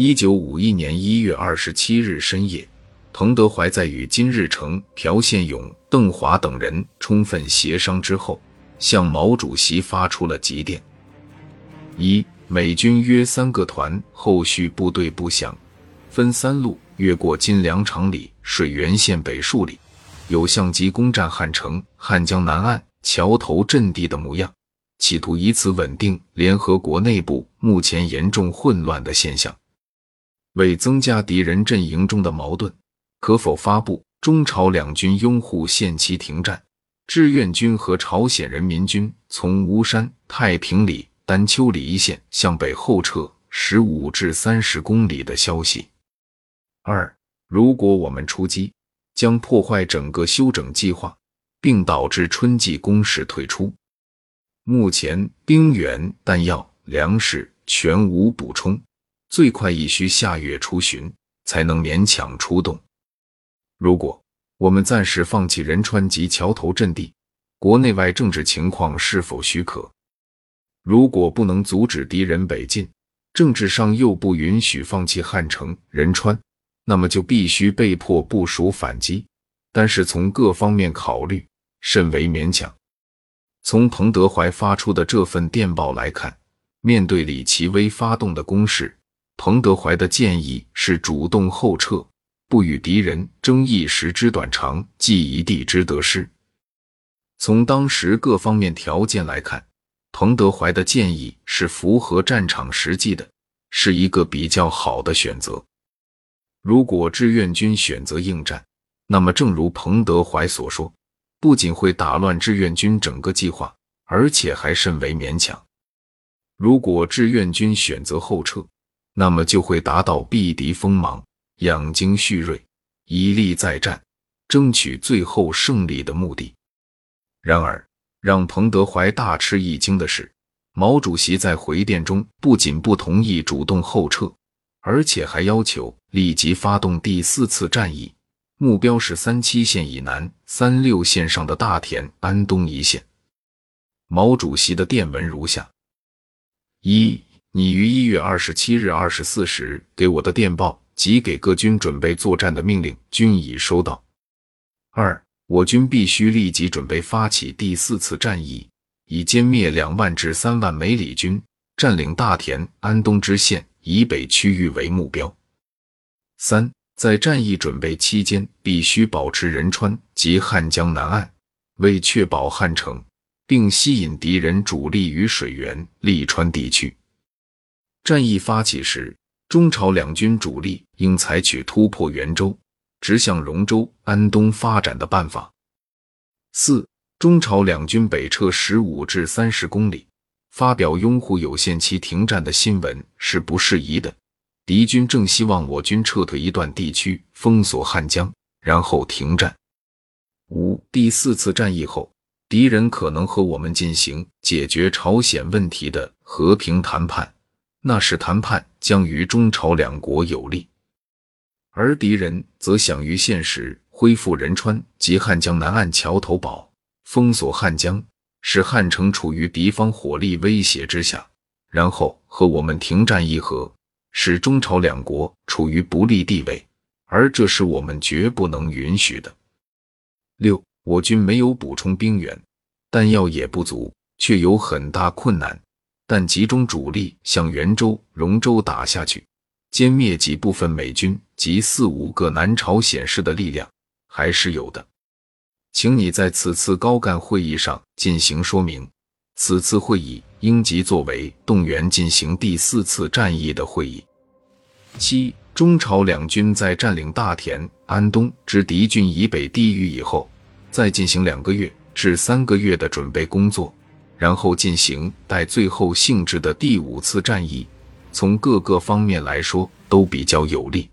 一九五一年一月二十七日深夜，彭德怀在与金日成、朴宪勇、邓华等人充分协商之后，向毛主席发出了急电：一、美军约三个团后续部队不详，分三路越过金粮场里、水源县北数里，有相机攻占汉城、汉江南岸桥头阵地的模样，企图以此稳定联合国内部目前严重混乱的现象。为增加敌人阵营中的矛盾，可否发布中朝两军拥护限期停战，志愿军和朝鲜人民军从吴山、太平里、丹丘里一线向北后撤十五至三十公里的消息？二，如果我们出击，将破坏整个休整计划，并导致春季攻势退出。目前兵员、弹药、粮食全无补充。最快亦需下月初旬才能勉强出动。如果我们暂时放弃仁川及桥头阵地，国内外政治情况是否许可？如果不能阻止敌人北进，政治上又不允许放弃汉城、仁川，那么就必须被迫部署反击。但是从各方面考虑，甚为勉强。从彭德怀发出的这份电报来看，面对李奇微发动的攻势。彭德怀的建议是主动后撤，不与敌人争一时之短长，计一地之得失。从当时各方面条件来看，彭德怀的建议是符合战场实际的，是一个比较好的选择。如果志愿军选择应战，那么正如彭德怀所说，不仅会打乱志愿军整个计划，而且还甚为勉强。如果志愿军选择后撤，那么就会达到避敌锋芒、养精蓄锐、以力再战、争取最后胜利的目的。然而，让彭德怀大吃一惊的是，毛主席在回电中不仅不同意主动后撤，而且还要求立即发动第四次战役，目标是三七线以南、三六线上的大田、安东一线。毛主席的电文如下：一。你于一月二十七日二十四时给我的电报及给各军准备作战的命令均已收到。二，我军必须立即准备发起第四次战役，以歼灭两万至三万美里军，占领大田、安东支线以北区域为目标。三，在战役准备期间，必须保持仁川及汉江南岸，为确保汉城，并吸引敌人主力于水源、利川地区。战役发起时，中朝两军主力应采取突破元州、直向荣州、安东发展的办法。四、中朝两军北撤十五至三十公里，发表拥护有限期停战的新闻是不适宜的。敌军正希望我军撤退一段地区，封锁汉江，然后停战。五、第四次战役后，敌人可能和我们进行解决朝鲜问题的和平谈判。那时谈判将于中朝两国有利，而敌人则想于现实恢复仁川及汉江南岸桥头堡，封锁汉江，使汉城处于敌方火力威胁之下，然后和我们停战议和，使中朝两国处于不利地位，而这是我们绝不能允许的。六，我军没有补充兵员，弹药也不足，却有很大困难。但集中主力向元州、荣州打下去，歼灭几部分美军及四五个南朝鲜师的力量还是有的。请你在此次高干会议上进行说明。此次会议应即作为动员进行第四次战役的会议。七，中朝两军在占领大田、安东之敌军以北地域以后，再进行两个月至三个月的准备工作。然后进行带最后性质的第五次战役，从各个方面来说都比较有利。